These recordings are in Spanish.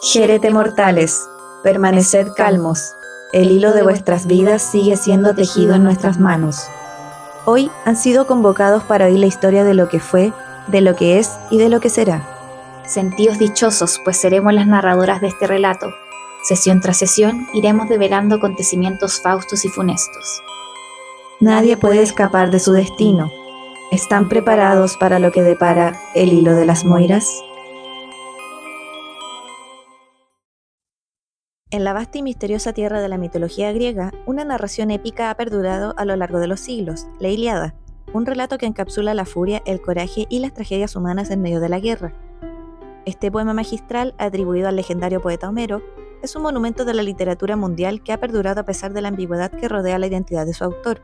Jerete mortales, permaneced calmos. El hilo de vuestras vidas sigue siendo tejido en nuestras manos. Hoy han sido convocados para oír la historia de lo que fue, de lo que es y de lo que será. Sentíos dichosos, pues seremos las narradoras de este relato. Sesión tras sesión iremos develando acontecimientos faustos y funestos. Nadie puede escapar de su destino. ¿Están preparados para lo que depara el hilo de las Moiras? En la vasta y misteriosa tierra de la mitología griega, una narración épica ha perdurado a lo largo de los siglos, la Iliada, un relato que encapsula la furia, el coraje y las tragedias humanas en medio de la guerra. Este poema magistral, atribuido al legendario poeta Homero, es un monumento de la literatura mundial que ha perdurado a pesar de la ambigüedad que rodea la identidad de su autor.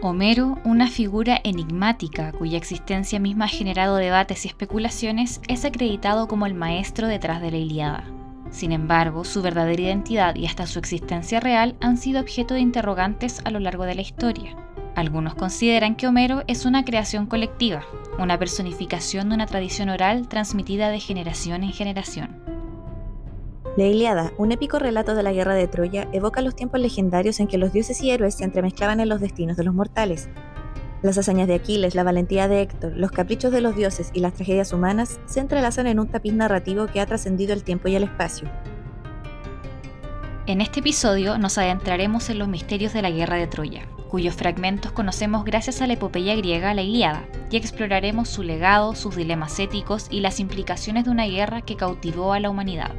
Homero, una figura enigmática cuya existencia misma ha generado debates y especulaciones, es acreditado como el maestro detrás de la Iliada. Sin embargo, su verdadera identidad y hasta su existencia real han sido objeto de interrogantes a lo largo de la historia. Algunos consideran que Homero es una creación colectiva, una personificación de una tradición oral transmitida de generación en generación. La Iliada, un épico relato de la guerra de Troya, evoca los tiempos legendarios en que los dioses y héroes se entremezclaban en los destinos de los mortales, las hazañas de Aquiles, la valentía de Héctor, los caprichos de los dioses y las tragedias humanas se entrelazan en un tapiz narrativo que ha trascendido el tiempo y el espacio. En este episodio nos adentraremos en los misterios de la guerra de Troya, cuyos fragmentos conocemos gracias a la epopeya griega La Ilíada, y exploraremos su legado, sus dilemas éticos y las implicaciones de una guerra que cautivó a la humanidad.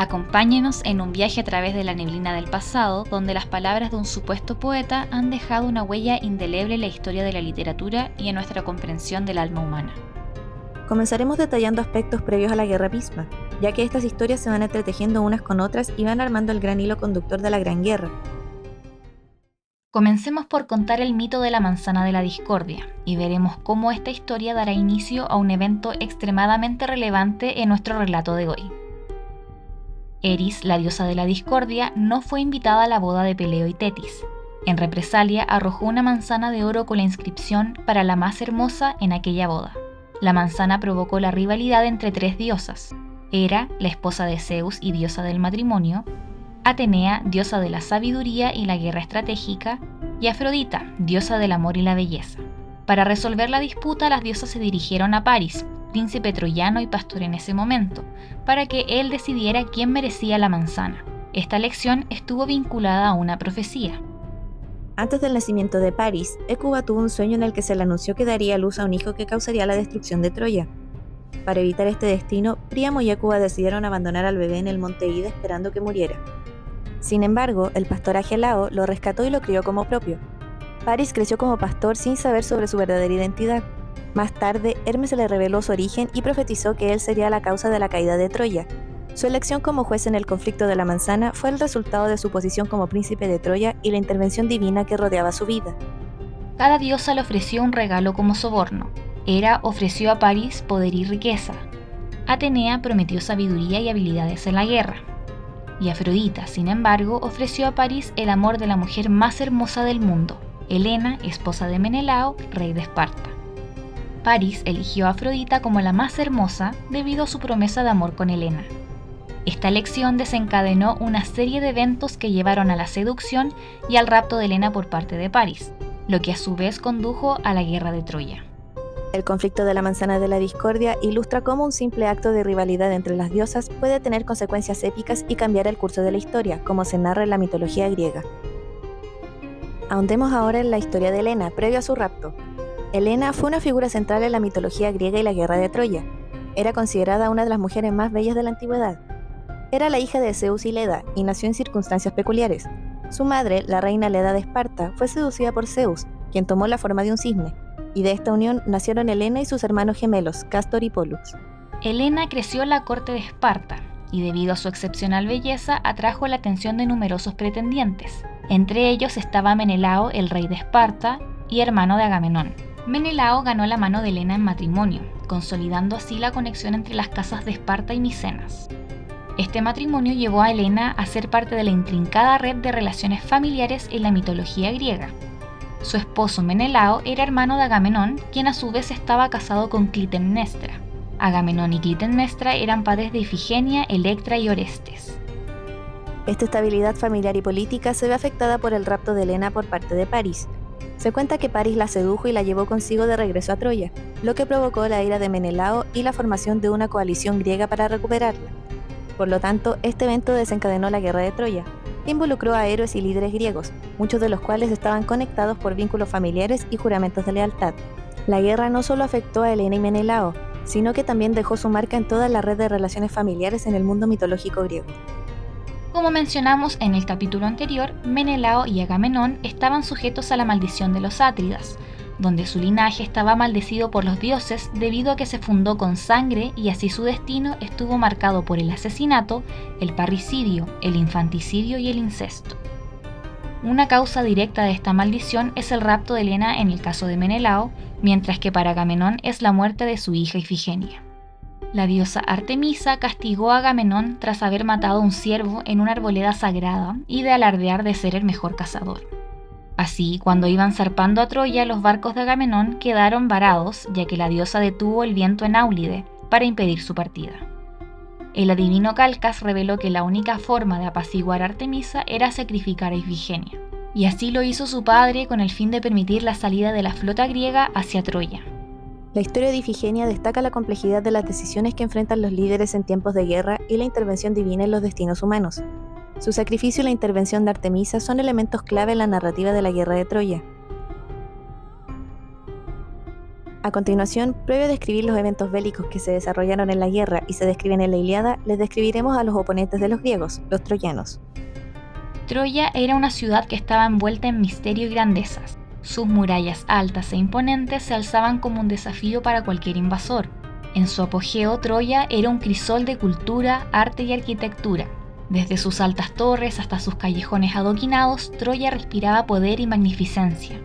Acompáñenos en un viaje a través de la neblina del pasado, donde las palabras de un supuesto poeta han dejado una huella indeleble en la historia de la literatura y en nuestra comprensión del alma humana. Comenzaremos detallando aspectos previos a la guerra misma, ya que estas historias se van entretejiendo unas con otras y van armando el gran hilo conductor de la Gran Guerra. Comencemos por contar el mito de la manzana de la discordia y veremos cómo esta historia dará inicio a un evento extremadamente relevante en nuestro relato de hoy. Eris, la diosa de la discordia, no fue invitada a la boda de Peleo y Tetis. En represalia, arrojó una manzana de oro con la inscripción para la más hermosa en aquella boda. La manzana provocó la rivalidad entre tres diosas. Hera, la esposa de Zeus y diosa del matrimonio, Atenea, diosa de la sabiduría y la guerra estratégica, y Afrodita, diosa del amor y la belleza. Para resolver la disputa, las diosas se dirigieron a París, príncipe troyano y pastor en ese momento, para que él decidiera quién merecía la manzana. Esta elección estuvo vinculada a una profecía. Antes del nacimiento de París, Ecuba tuvo un sueño en el que se le anunció que daría luz a un hijo que causaría la destrucción de Troya. Para evitar este destino, Príamo y Ecuba decidieron abandonar al bebé en el monte Ida esperando que muriera. Sin embargo, el pastor Agelao lo rescató y lo crió como propio. París creció como pastor sin saber sobre su verdadera identidad. Más tarde, Hermes le reveló su origen y profetizó que él sería la causa de la caída de Troya. Su elección como juez en el conflicto de la manzana fue el resultado de su posición como príncipe de Troya y la intervención divina que rodeaba su vida. Cada diosa le ofreció un regalo como soborno. Hera ofreció a París poder y riqueza. Atenea prometió sabiduría y habilidades en la guerra. Y Afrodita, sin embargo, ofreció a París el amor de la mujer más hermosa del mundo, Helena, esposa de Menelao, rey de Esparta. París eligió a Afrodita como la más hermosa debido a su promesa de amor con Helena. Esta elección desencadenó una serie de eventos que llevaron a la seducción y al rapto de Helena por parte de París, lo que a su vez condujo a la guerra de Troya. El conflicto de la manzana de la discordia ilustra cómo un simple acto de rivalidad entre las diosas puede tener consecuencias épicas y cambiar el curso de la historia, como se narra en la mitología griega. Ahondemos ahora en la historia de Helena, previo a su rapto. Helena fue una figura central en la mitología griega y la guerra de Troya. Era considerada una de las mujeres más bellas de la antigüedad. Era la hija de Zeus y Leda y nació en circunstancias peculiares. Su madre, la reina Leda de Esparta, fue seducida por Zeus, quien tomó la forma de un cisne, y de esta unión nacieron Helena y sus hermanos gemelos, Castor y Pollux. Helena creció en la corte de Esparta y debido a su excepcional belleza atrajo la atención de numerosos pretendientes. Entre ellos estaba Menelao, el rey de Esparta y hermano de Agamenón. Menelao ganó la mano de Helena en matrimonio, consolidando así la conexión entre las casas de Esparta y Micenas. Este matrimonio llevó a Helena a ser parte de la intrincada red de relaciones familiares en la mitología griega. Su esposo Menelao era hermano de Agamenón, quien a su vez estaba casado con Clitemnestra. Agamenón y Clitemnestra eran padres de Ifigenia, Electra y Orestes. Esta estabilidad familiar y política se ve afectada por el rapto de Helena por parte de París. Se cuenta que París la sedujo y la llevó consigo de regreso a Troya, lo que provocó la ira de Menelao y la formación de una coalición griega para recuperarla. Por lo tanto, este evento desencadenó la guerra de Troya, que involucró a héroes y líderes griegos, muchos de los cuales estaban conectados por vínculos familiares y juramentos de lealtad. La guerra no solo afectó a Helena y Menelao, sino que también dejó su marca en toda la red de relaciones familiares en el mundo mitológico griego. Como mencionamos en el capítulo anterior, Menelao y Agamenón estaban sujetos a la maldición de los Átridas, donde su linaje estaba maldecido por los dioses debido a que se fundó con sangre y así su destino estuvo marcado por el asesinato, el parricidio, el infanticidio y el incesto. Una causa directa de esta maldición es el rapto de Helena en el caso de Menelao, mientras que para Agamenón es la muerte de su hija Ifigenia. La diosa Artemisa castigó a Agamenón tras haber matado a un ciervo en una arboleda sagrada y de alardear de ser el mejor cazador. Así, cuando iban zarpando a Troya, los barcos de Agamenón quedaron varados, ya que la diosa detuvo el viento en Áulide para impedir su partida. El adivino Calcas reveló que la única forma de apaciguar a Artemisa era sacrificar a Ifigenia, y así lo hizo su padre con el fin de permitir la salida de la flota griega hacia Troya. La historia de Ifigenia destaca la complejidad de las decisiones que enfrentan los líderes en tiempos de guerra y la intervención divina en los destinos humanos. Su sacrificio y la intervención de Artemisa son elementos clave en la narrativa de la guerra de Troya. A continuación, previo a describir los eventos bélicos que se desarrollaron en la guerra y se describen en la Iliada, les describiremos a los oponentes de los griegos, los troyanos. Troya era una ciudad que estaba envuelta en misterio y grandezas. Sus murallas altas e imponentes se alzaban como un desafío para cualquier invasor. En su apogeo, Troya era un crisol de cultura, arte y arquitectura. Desde sus altas torres hasta sus callejones adoquinados, Troya respiraba poder y magnificencia.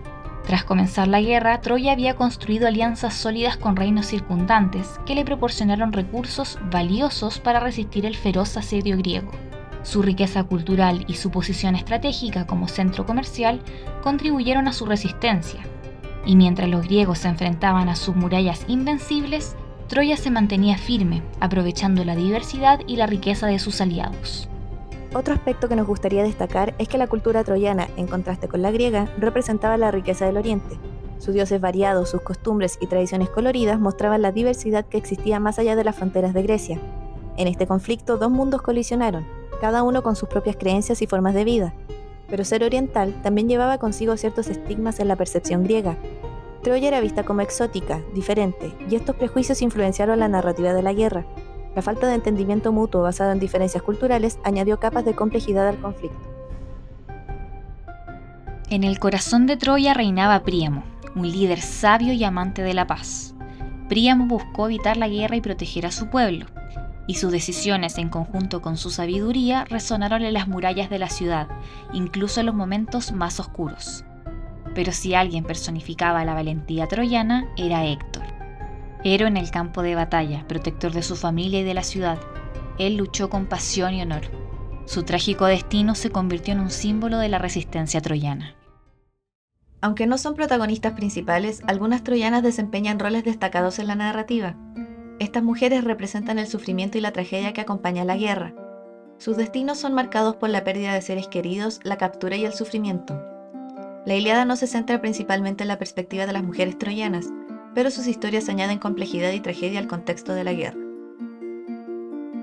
Tras comenzar la guerra, Troya había construido alianzas sólidas con reinos circundantes que le proporcionaron recursos valiosos para resistir el feroz asedio griego. Su riqueza cultural y su posición estratégica como centro comercial contribuyeron a su resistencia. Y mientras los griegos se enfrentaban a sus murallas invencibles, Troya se mantenía firme, aprovechando la diversidad y la riqueza de sus aliados. Otro aspecto que nos gustaría destacar es que la cultura troyana, en contraste con la griega, representaba la riqueza del Oriente. Sus dioses variados, sus costumbres y tradiciones coloridas mostraban la diversidad que existía más allá de las fronteras de Grecia. En este conflicto, dos mundos colisionaron, cada uno con sus propias creencias y formas de vida. Pero ser oriental también llevaba consigo ciertos estigmas en la percepción griega. Troya era vista como exótica, diferente, y estos prejuicios influenciaron la narrativa de la guerra. La falta de entendimiento mutuo basado en diferencias culturales añadió capas de complejidad al conflicto. En el corazón de Troya reinaba Príamo, un líder sabio y amante de la paz. Príamo buscó evitar la guerra y proteger a su pueblo, y sus decisiones en conjunto con su sabiduría resonaron en las murallas de la ciudad, incluso en los momentos más oscuros. Pero si alguien personificaba la valentía troyana, era Héctor. Héroe en el campo de batalla, protector de su familia y de la ciudad, él luchó con pasión y honor. Su trágico destino se convirtió en un símbolo de la resistencia troyana. Aunque no son protagonistas principales, algunas troyanas desempeñan roles destacados en la narrativa. Estas mujeres representan el sufrimiento y la tragedia que acompaña la guerra. Sus destinos son marcados por la pérdida de seres queridos, la captura y el sufrimiento. La Iliada no se centra principalmente en la perspectiva de las mujeres troyanas, pero sus historias añaden complejidad y tragedia al contexto de la guerra.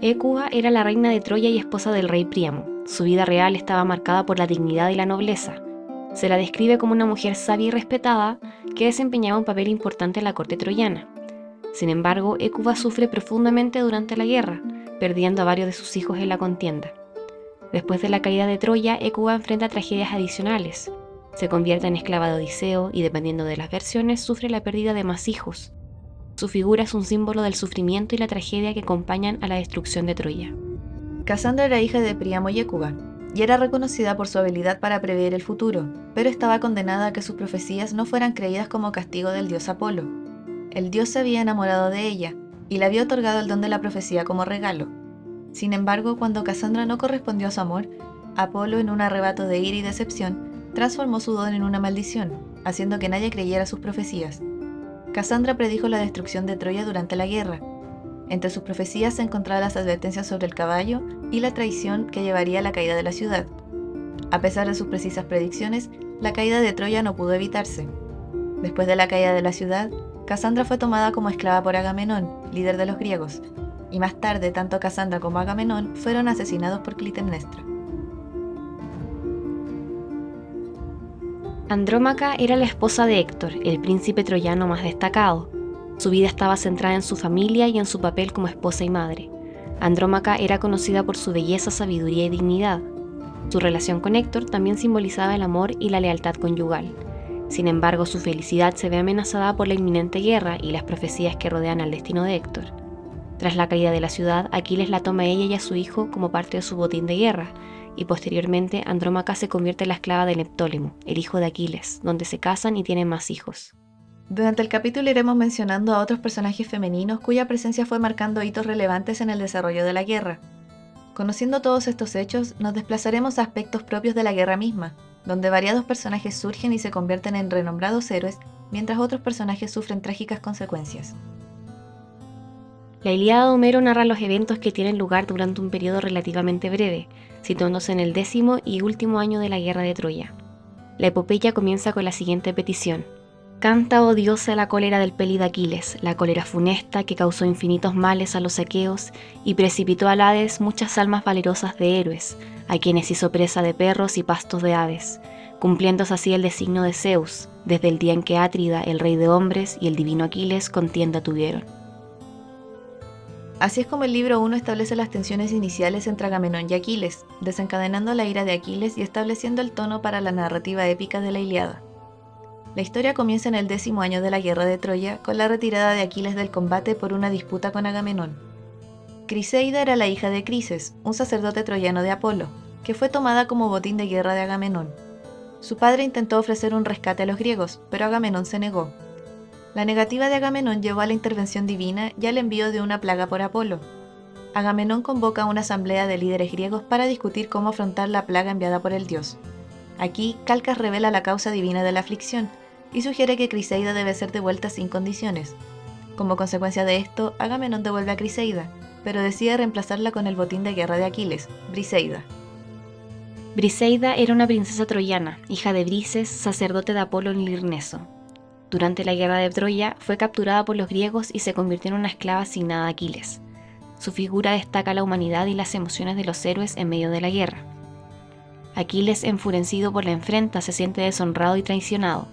Écuba era la reina de Troya y esposa del rey Príamo. Su vida real estaba marcada por la dignidad y la nobleza. Se la describe como una mujer sabia y respetada que desempeñaba un papel importante en la corte troyana. Sin embargo, Écuba sufre profundamente durante la guerra, perdiendo a varios de sus hijos en la contienda. Después de la caída de Troya, Écuba enfrenta tragedias adicionales. Se convierte en esclava de Odiseo y, dependiendo de las versiones, sufre la pérdida de más hijos. Su figura es un símbolo del sufrimiento y la tragedia que acompañan a la destrucción de Troya. Casandra era hija de Príamo y Écuba, y era reconocida por su habilidad para prever el futuro, pero estaba condenada a que sus profecías no fueran creídas como castigo del dios Apolo, el dios se había enamorado de ella y le había otorgado el don de la profecía como regalo. Sin embargo, cuando Cassandra no correspondió a su amor, Apolo, en un arrebato de ira y decepción, transformó su don en una maldición, haciendo que nadie creyera sus profecías. Cassandra predijo la destrucción de Troya durante la guerra. Entre sus profecías se encontraban las advertencias sobre el caballo y la traición que llevaría a la caída de la ciudad. A pesar de sus precisas predicciones, la caída de Troya no pudo evitarse. Después de la caída de la ciudad, Casandra fue tomada como esclava por Agamenón, líder de los griegos, y más tarde tanto Casandra como Agamenón fueron asesinados por Clitemnestra. Andrómaca era la esposa de Héctor, el príncipe troyano más destacado. Su vida estaba centrada en su familia y en su papel como esposa y madre. Andrómaca era conocida por su belleza, sabiduría y dignidad. Su relación con Héctor también simbolizaba el amor y la lealtad conyugal. Sin embargo, su felicidad se ve amenazada por la inminente guerra y las profecías que rodean al destino de Héctor. Tras la caída de la ciudad, Aquiles la toma a ella y a su hijo como parte de su botín de guerra, y posteriormente Andrómaca se convierte en la esclava de Neptólemo, el hijo de Aquiles, donde se casan y tienen más hijos. Durante el capítulo iremos mencionando a otros personajes femeninos cuya presencia fue marcando hitos relevantes en el desarrollo de la guerra. Conociendo todos estos hechos, nos desplazaremos a aspectos propios de la guerra misma, donde variados personajes surgen y se convierten en renombrados héroes, mientras otros personajes sufren trágicas consecuencias. La Ilíada de Homero narra los eventos que tienen lugar durante un periodo relativamente breve, situándose en el décimo y último año de la guerra de Troya. La epopeya comienza con la siguiente petición. Canta, oh diosa, la cólera del de Aquiles, la cólera funesta que causó infinitos males a los aqueos y precipitó al Hades muchas almas valerosas de héroes, a quienes hizo presa de perros y pastos de aves, cumpliéndose así el designio de Zeus, desde el día en que Átrida, el rey de hombres, y el divino Aquiles contienda tuvieron. Así es como el libro 1 establece las tensiones iniciales entre Agamenón y Aquiles, desencadenando la ira de Aquiles y estableciendo el tono para la narrativa épica de la Iliada. La historia comienza en el décimo año de la guerra de Troya, con la retirada de Aquiles del combate por una disputa con Agamenón. Criseida era la hija de Crises, un sacerdote troyano de Apolo, que fue tomada como botín de guerra de Agamenón. Su padre intentó ofrecer un rescate a los griegos, pero Agamenón se negó, la negativa de Agamenón llevó a la intervención divina y al envío de una plaga por Apolo. Agamenón convoca una asamblea de líderes griegos para discutir cómo afrontar la plaga enviada por el dios. Aquí, Calcas revela la causa divina de la aflicción y sugiere que Criseida debe ser devuelta sin condiciones. Como consecuencia de esto, Agamenón devuelve a Criseida, pero decide reemplazarla con el botín de guerra de Aquiles, Briseida. Briseida era una princesa troyana, hija de Brises, sacerdote de Apolo en Lirneso, durante la guerra de Troya fue capturada por los griegos y se convirtió en una esclava asignada a Aquiles. Su figura destaca la humanidad y las emociones de los héroes en medio de la guerra. Aquiles, enfurecido por la enfrenta, se siente deshonrado y traicionado.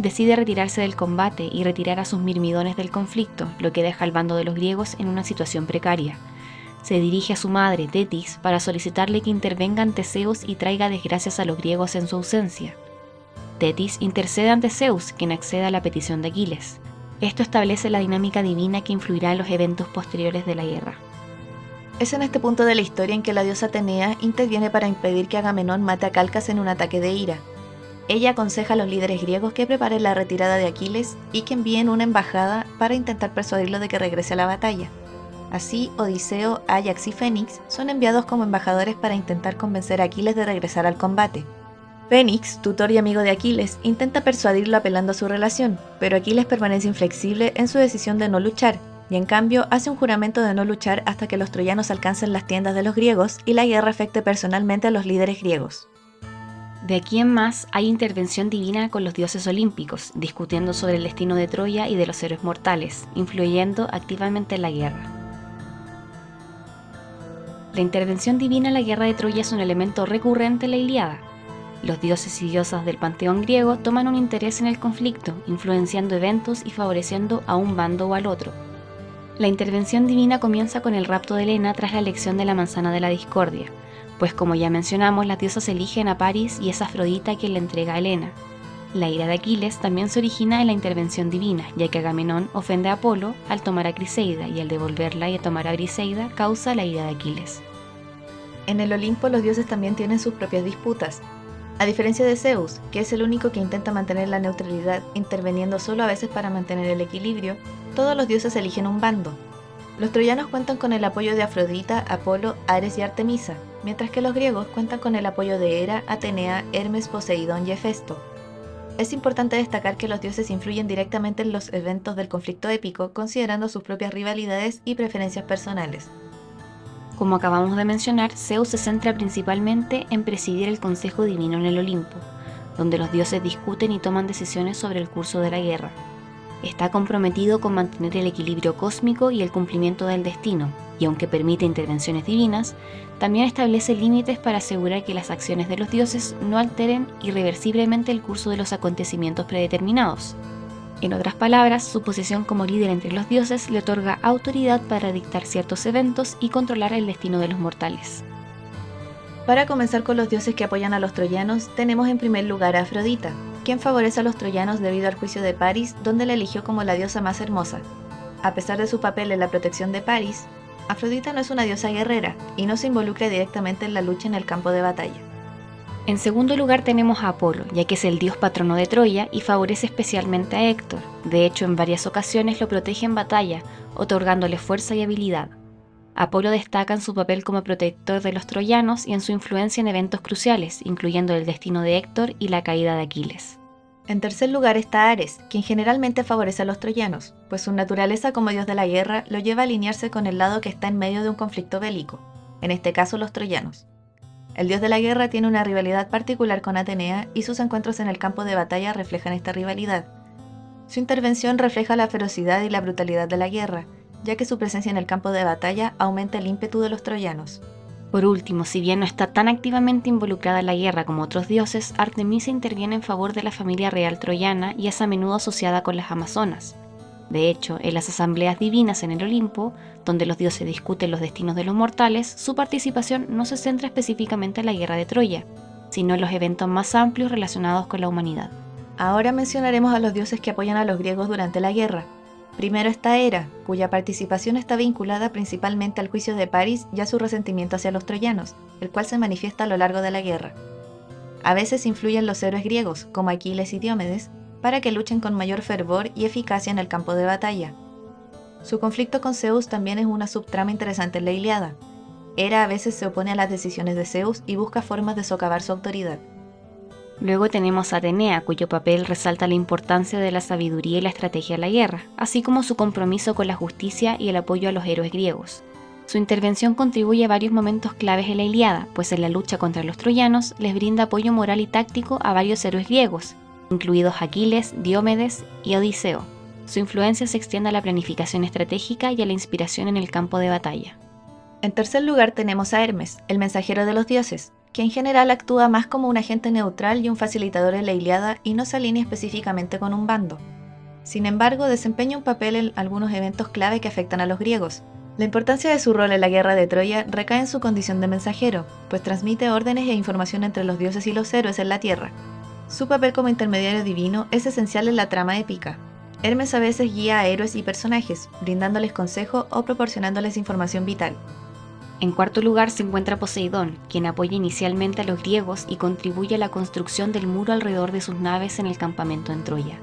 Decide retirarse del combate y retirar a sus mirmidones del conflicto, lo que deja al bando de los griegos en una situación precaria. Se dirige a su madre, Tetis, para solicitarle que intervenga ante Zeus y traiga desgracias a los griegos en su ausencia. Tetis intercede ante Zeus, quien accede a la petición de Aquiles. Esto establece la dinámica divina que influirá en los eventos posteriores de la guerra. Es en este punto de la historia en que la diosa Atenea interviene para impedir que Agamenón mate a Calcas en un ataque de ira. Ella aconseja a los líderes griegos que preparen la retirada de Aquiles y que envíen una embajada para intentar persuadirlo de que regrese a la batalla. Así, Odiseo, Ajax y Fénix son enviados como embajadores para intentar convencer a Aquiles de regresar al combate. Fénix, tutor y amigo de Aquiles, intenta persuadirlo apelando a su relación, pero Aquiles permanece inflexible en su decisión de no luchar, y en cambio hace un juramento de no luchar hasta que los troyanos alcancen las tiendas de los griegos y la guerra afecte personalmente a los líderes griegos. De aquí en más hay intervención divina con los dioses olímpicos, discutiendo sobre el destino de Troya y de los héroes mortales, influyendo activamente en la guerra. La intervención divina en la guerra de Troya es un elemento recurrente en la Iliada, los dioses y diosas del panteón griego toman un interés en el conflicto, influenciando eventos y favoreciendo a un bando o al otro. La intervención divina comienza con el rapto de Helena tras la elección de la manzana de la discordia, pues como ya mencionamos, las diosas eligen a París y es Afrodita quien le entrega a Helena. La ira de Aquiles también se origina en la intervención divina, ya que Agamenón ofende a Apolo al tomar a Criseida y al devolverla y a tomar a Briseida causa la ira de Aquiles. En el Olimpo los dioses también tienen sus propias disputas, a diferencia de Zeus, que es el único que intenta mantener la neutralidad interviniendo solo a veces para mantener el equilibrio, todos los dioses eligen un bando. Los troyanos cuentan con el apoyo de Afrodita, Apolo, Ares y Artemisa, mientras que los griegos cuentan con el apoyo de Hera, Atenea, Hermes, Poseidón y Hefesto. Es importante destacar que los dioses influyen directamente en los eventos del conflicto épico, considerando sus propias rivalidades y preferencias personales. Como acabamos de mencionar, Zeus se centra principalmente en presidir el Consejo Divino en el Olimpo, donde los dioses discuten y toman decisiones sobre el curso de la guerra. Está comprometido con mantener el equilibrio cósmico y el cumplimiento del destino, y aunque permite intervenciones divinas, también establece límites para asegurar que las acciones de los dioses no alteren irreversiblemente el curso de los acontecimientos predeterminados. En otras palabras, su posición como líder entre los dioses le otorga autoridad para dictar ciertos eventos y controlar el destino de los mortales. Para comenzar con los dioses que apoyan a los troyanos, tenemos en primer lugar a Afrodita, quien favorece a los troyanos debido al juicio de París, donde la eligió como la diosa más hermosa. A pesar de su papel en la protección de París, Afrodita no es una diosa guerrera y no se involucra directamente en la lucha en el campo de batalla. En segundo lugar tenemos a Apolo, ya que es el dios patrono de Troya y favorece especialmente a Héctor. De hecho, en varias ocasiones lo protege en batalla, otorgándole fuerza y habilidad. Apolo destaca en su papel como protector de los troyanos y en su influencia en eventos cruciales, incluyendo el destino de Héctor y la caída de Aquiles. En tercer lugar está Ares, quien generalmente favorece a los troyanos, pues su naturaleza como dios de la guerra lo lleva a alinearse con el lado que está en medio de un conflicto bélico, en este caso los troyanos. El dios de la guerra tiene una rivalidad particular con Atenea y sus encuentros en el campo de batalla reflejan esta rivalidad. Su intervención refleja la ferocidad y la brutalidad de la guerra, ya que su presencia en el campo de batalla aumenta el ímpetu de los troyanos. Por último, si bien no está tan activamente involucrada en la guerra como otros dioses, Artemisa interviene en favor de la familia real troyana y es a menudo asociada con las Amazonas. De hecho, en las asambleas divinas en el Olimpo, donde los dioses discuten los destinos de los mortales, su participación no se centra específicamente en la guerra de Troya, sino en los eventos más amplios relacionados con la humanidad. Ahora mencionaremos a los dioses que apoyan a los griegos durante la guerra. Primero está Hera, cuya participación está vinculada principalmente al juicio de París y a su resentimiento hacia los troyanos, el cual se manifiesta a lo largo de la guerra. A veces influyen los héroes griegos, como Aquiles y Diomedes, para que luchen con mayor fervor y eficacia en el campo de batalla. Su conflicto con Zeus también es una subtrama interesante en la Iliada. Hera a veces se opone a las decisiones de Zeus y busca formas de socavar su autoridad. Luego tenemos a Atenea, cuyo papel resalta la importancia de la sabiduría y la estrategia de la guerra, así como su compromiso con la justicia y el apoyo a los héroes griegos. Su intervención contribuye a varios momentos claves en la Iliada, pues en la lucha contra los troyanos les brinda apoyo moral y táctico a varios héroes griegos, incluidos Aquiles, Diomedes y Odiseo. Su influencia se extiende a la planificación estratégica y a la inspiración en el campo de batalla. En tercer lugar tenemos a Hermes, el mensajero de los dioses, que en general actúa más como un agente neutral y un facilitador en la Iliada y no se alinea específicamente con un bando. Sin embargo, desempeña un papel en algunos eventos clave que afectan a los griegos. La importancia de su rol en la guerra de Troya recae en su condición de mensajero, pues transmite órdenes e información entre los dioses y los héroes en la tierra. Su papel como intermediario divino es esencial en la trama épica. Hermes a veces guía a héroes y personajes, brindándoles consejo o proporcionándoles información vital. En cuarto lugar se encuentra Poseidón, quien apoya inicialmente a los griegos y contribuye a la construcción del muro alrededor de sus naves en el campamento en Troya.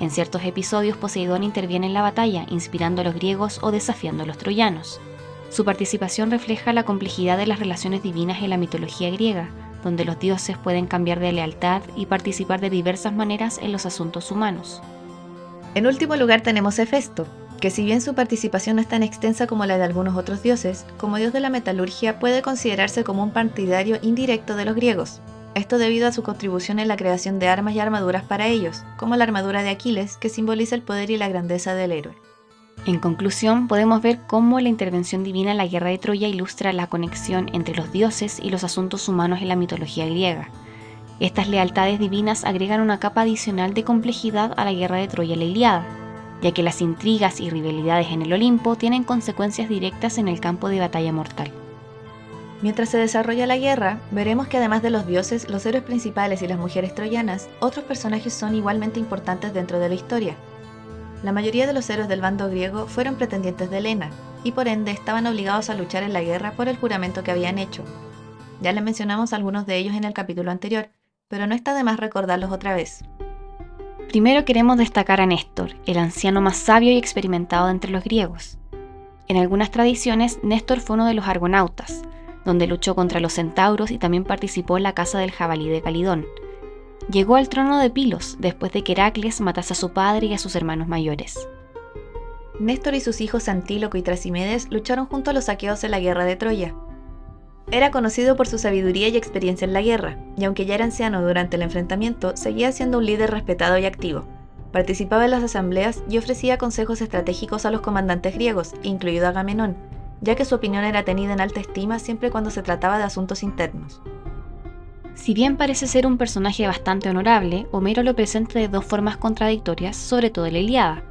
En ciertos episodios Poseidón interviene en la batalla, inspirando a los griegos o desafiando a los troyanos. Su participación refleja la complejidad de las relaciones divinas en la mitología griega, donde los dioses pueden cambiar de lealtad y participar de diversas maneras en los asuntos humanos. En último lugar tenemos Hefesto, que si bien su participación no es tan extensa como la de algunos otros dioses, como dios de la metalurgia puede considerarse como un partidario indirecto de los griegos. Esto debido a su contribución en la creación de armas y armaduras para ellos, como la armadura de Aquiles, que simboliza el poder y la grandeza del héroe. En conclusión, podemos ver cómo la intervención divina en la guerra de Troya ilustra la conexión entre los dioses y los asuntos humanos en la mitología griega. Estas lealtades divinas agregan una capa adicional de complejidad a la guerra de Troya y la Iliada, ya que las intrigas y rivalidades en el Olimpo tienen consecuencias directas en el campo de batalla mortal. Mientras se desarrolla la guerra, veremos que además de los dioses, los héroes principales y las mujeres troyanas, otros personajes son igualmente importantes dentro de la historia. La mayoría de los héroes del bando griego fueron pretendientes de Helena, y por ende estaban obligados a luchar en la guerra por el juramento que habían hecho. Ya les mencionamos algunos de ellos en el capítulo anterior, pero no está de más recordarlos otra vez. Primero queremos destacar a Néstor, el anciano más sabio y experimentado entre los griegos. En algunas tradiciones, Néstor fue uno de los argonautas, donde luchó contra los centauros y también participó en la caza del jabalí de Calidón. Llegó al trono de Pilos después de que Heracles matase a su padre y a sus hermanos mayores. Néstor y sus hijos Antíloco y Trasimedes lucharon junto a los saqueos en la guerra de Troya. Era conocido por su sabiduría y experiencia en la guerra, y aunque ya era anciano durante el enfrentamiento, seguía siendo un líder respetado y activo. Participaba en las asambleas y ofrecía consejos estratégicos a los comandantes griegos, incluido Agamenón, ya que su opinión era tenida en alta estima siempre cuando se trataba de asuntos internos. Si bien parece ser un personaje bastante honorable, Homero lo presenta de dos formas contradictorias, sobre todo en la Iliada.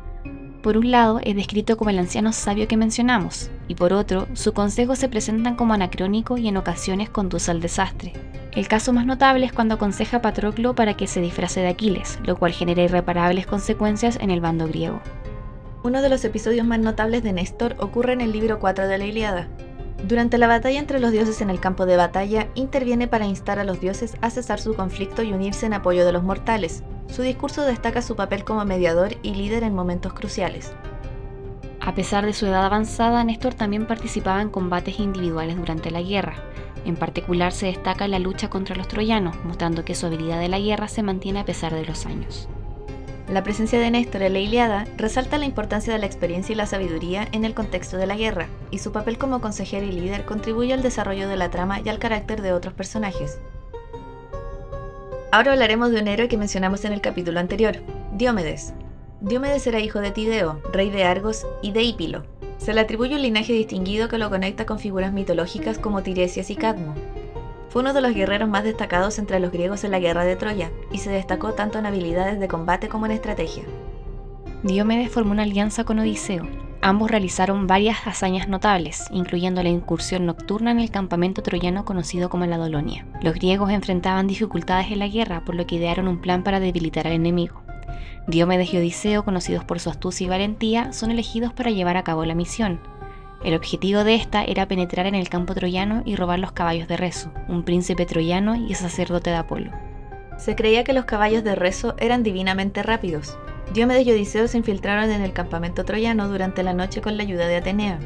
Por un lado, es descrito como el anciano sabio que mencionamos, y por otro, sus consejos se presentan como anacrónico y en ocasiones conduce al desastre. El caso más notable es cuando aconseja a Patroclo para que se disfrace de Aquiles, lo cual genera irreparables consecuencias en el bando griego. Uno de los episodios más notables de Néstor ocurre en el libro 4 de la Iliada. Durante la batalla entre los dioses en el campo de batalla, interviene para instar a los dioses a cesar su conflicto y unirse en apoyo de los mortales, su discurso destaca su papel como mediador y líder en momentos cruciales. A pesar de su edad avanzada, Néstor también participaba en combates individuales durante la guerra. En particular se destaca la lucha contra los troyanos, mostrando que su habilidad de la guerra se mantiene a pesar de los años. La presencia de Néstor en la Iliada resalta la importancia de la experiencia y la sabiduría en el contexto de la guerra, y su papel como consejero y líder contribuye al desarrollo de la trama y al carácter de otros personajes. Ahora hablaremos de un héroe que mencionamos en el capítulo anterior, Diomedes. Diomedes era hijo de Tideo, rey de Argos, y de Hipilo. Se le atribuye un linaje distinguido que lo conecta con figuras mitológicas como Tiresias y Cadmo. Fue uno de los guerreros más destacados entre los griegos en la guerra de Troya, y se destacó tanto en habilidades de combate como en estrategia. Diomedes formó una alianza con Odiseo, Ambos realizaron varias hazañas notables, incluyendo la incursión nocturna en el campamento troyano conocido como la Dolonia. Los griegos enfrentaban dificultades en la guerra, por lo que idearon un plan para debilitar al enemigo. Diomedes y Odiseo, conocidos por su astucia y valentía, son elegidos para llevar a cabo la misión. El objetivo de esta era penetrar en el campo troyano y robar los caballos de Rezo, un príncipe troyano y sacerdote de Apolo. Se creía que los caballos de Rezo eran divinamente rápidos, Diomedes y Odiseo se infiltraron en el campamento troyano durante la noche con la ayuda de Atenea.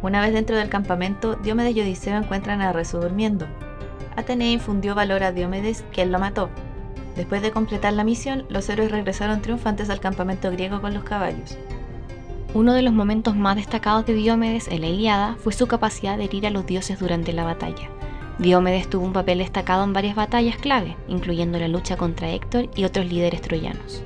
Una vez dentro del campamento, Diomedes y Odiseo encuentran a Rezo durmiendo. Atenea infundió valor a Diomedes, él lo mató. Después de completar la misión, los héroes regresaron triunfantes al campamento griego con los caballos. Uno de los momentos más destacados de Diomedes en la Iliada fue su capacidad de herir a los dioses durante la batalla. Diomedes tuvo un papel destacado en varias batallas clave, incluyendo la lucha contra Héctor y otros líderes troyanos.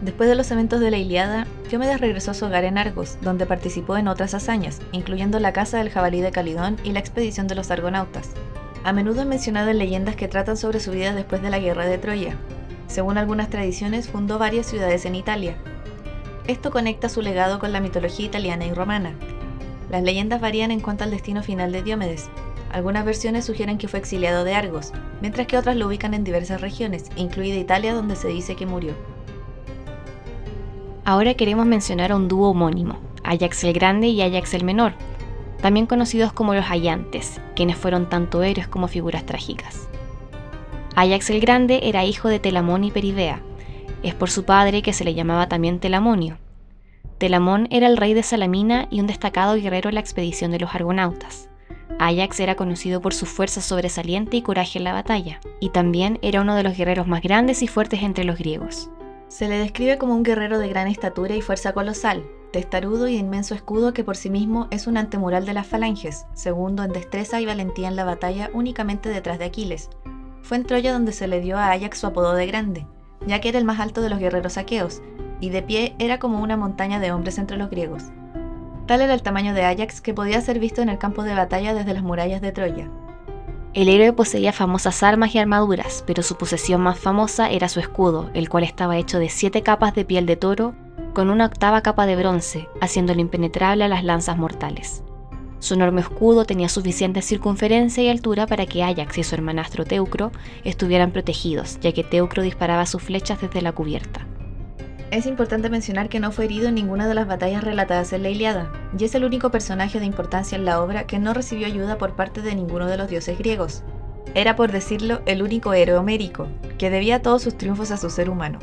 Después de los eventos de la Iliada, Diomedes regresó a su hogar en Argos, donde participó en otras hazañas, incluyendo la caza del jabalí de Calidón y la expedición de los argonautas. A menudo es mencionado en leyendas que tratan sobre su vida después de la guerra de Troya. Según algunas tradiciones, fundó varias ciudades en Italia. Esto conecta su legado con la mitología italiana y romana. Las leyendas varían en cuanto al destino final de Diomedes. Algunas versiones sugieren que fue exiliado de Argos, mientras que otras lo ubican en diversas regiones, incluida Italia donde se dice que murió. Ahora queremos mencionar a un dúo homónimo, Ajax el Grande y Ajax el Menor, también conocidos como los Ayantes, quienes fueron tanto héroes como figuras trágicas. Ajax el Grande era hijo de Telamón y Peribea. Es por su padre que se le llamaba también Telamonio. Telamón era el rey de Salamina y un destacado guerrero en la expedición de los Argonautas. Ajax era conocido por su fuerza sobresaliente y coraje en la batalla, y también era uno de los guerreros más grandes y fuertes entre los griegos. Se le describe como un guerrero de gran estatura y fuerza colosal, testarudo y de inmenso escudo que por sí mismo es un antemural de las falanges, segundo en destreza y valentía en la batalla únicamente detrás de Aquiles. Fue en Troya donde se le dio a Ajax su apodo de grande, ya que era el más alto de los guerreros aqueos, y de pie era como una montaña de hombres entre los griegos. Tal era el tamaño de Ajax que podía ser visto en el campo de batalla desde las murallas de Troya. El héroe poseía famosas armas y armaduras, pero su posesión más famosa era su escudo, el cual estaba hecho de siete capas de piel de toro con una octava capa de bronce, haciéndolo impenetrable a las lanzas mortales. Su enorme escudo tenía suficiente circunferencia y altura para que Ajax y su hermanastro Teucro estuvieran protegidos, ya que Teucro disparaba sus flechas desde la cubierta. Es importante mencionar que no fue herido en ninguna de las batallas relatadas en la Iliada, y es el único personaje de importancia en la obra que no recibió ayuda por parte de ninguno de los dioses griegos. Era, por decirlo, el único héroe homérico, que debía todos sus triunfos a su ser humano.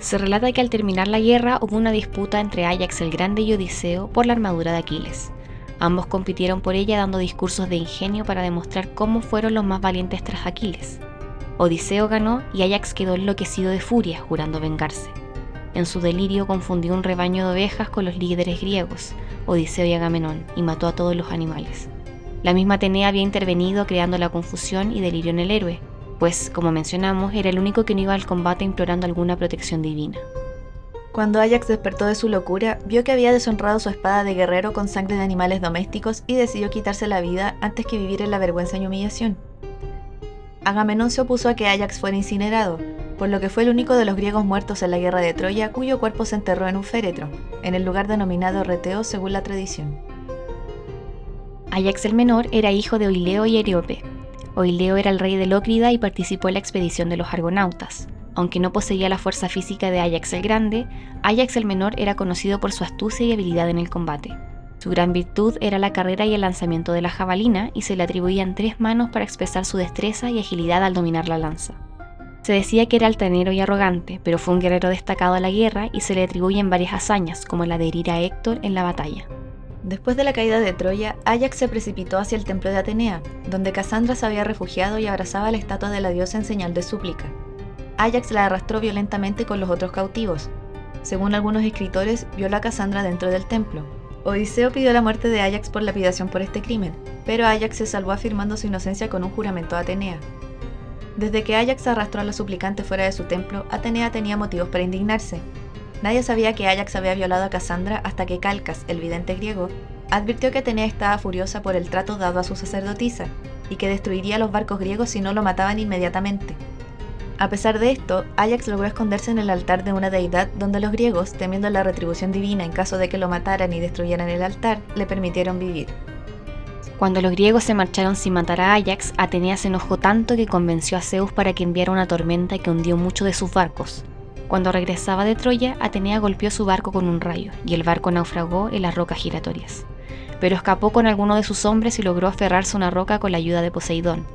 Se relata que al terminar la guerra hubo una disputa entre Ajax el Grande y Odiseo por la armadura de Aquiles. Ambos compitieron por ella dando discursos de ingenio para demostrar cómo fueron los más valientes tras Aquiles. Odiseo ganó y Ajax quedó enloquecido de furia, jurando vengarse. En su delirio confundió un rebaño de ovejas con los líderes griegos, Odiseo y Agamenón, y mató a todos los animales. La misma Atenea había intervenido creando la confusión y delirio en el héroe, pues, como mencionamos, era el único que no iba al combate implorando alguna protección divina. Cuando Ajax despertó de su locura, vio que había deshonrado su espada de guerrero con sangre de animales domésticos y decidió quitarse la vida antes que vivir en la vergüenza y humillación. Agamenón se opuso a que Ajax fuera incinerado, por lo que fue el único de los griegos muertos en la guerra de Troya cuyo cuerpo se enterró en un féretro, en el lugar denominado Reteo según la tradición. Ajax el menor era hijo de Oileo y Eriope. Oileo era el rey de Lócrida y participó en la expedición de los argonautas. Aunque no poseía la fuerza física de Ajax el Grande, Ajax el Menor era conocido por su astucia y habilidad en el combate. Su gran virtud era la carrera y el lanzamiento de la jabalina y se le atribuían tres manos para expresar su destreza y agilidad al dominar la lanza. Se decía que era altanero y arrogante, pero fue un guerrero destacado a la guerra y se le atribuyen varias hazañas, como la de herir a Héctor en la batalla. Después de la caída de Troya, Ajax se precipitó hacia el templo de Atenea, donde Casandra se había refugiado y abrazaba la estatua de la diosa en señal de súplica. Ajax la arrastró violentamente con los otros cautivos. Según algunos escritores, violó a Cassandra dentro del templo. Odiseo pidió la muerte de Ajax por lapidación por este crimen, pero Ajax se salvó afirmando su inocencia con un juramento a Atenea. Desde que Ajax arrastró a los suplicantes fuera de su templo, Atenea tenía motivos para indignarse. Nadie sabía que Ajax había violado a Cassandra hasta que Calcas, el vidente griego, advirtió que Atenea estaba furiosa por el trato dado a su sacerdotisa y que destruiría los barcos griegos si no lo mataban inmediatamente. A pesar de esto, Ajax logró esconderse en el altar de una deidad donde los griegos, temiendo la retribución divina en caso de que lo mataran y destruyeran el altar, le permitieron vivir. Cuando los griegos se marcharon sin matar a Ajax, Atenea se enojó tanto que convenció a Zeus para que enviara una tormenta que hundió muchos de sus barcos. Cuando regresaba de Troya, Atenea golpeó su barco con un rayo, y el barco naufragó en las rocas giratorias. Pero escapó con alguno de sus hombres y logró aferrarse a una roca con la ayuda de Poseidón.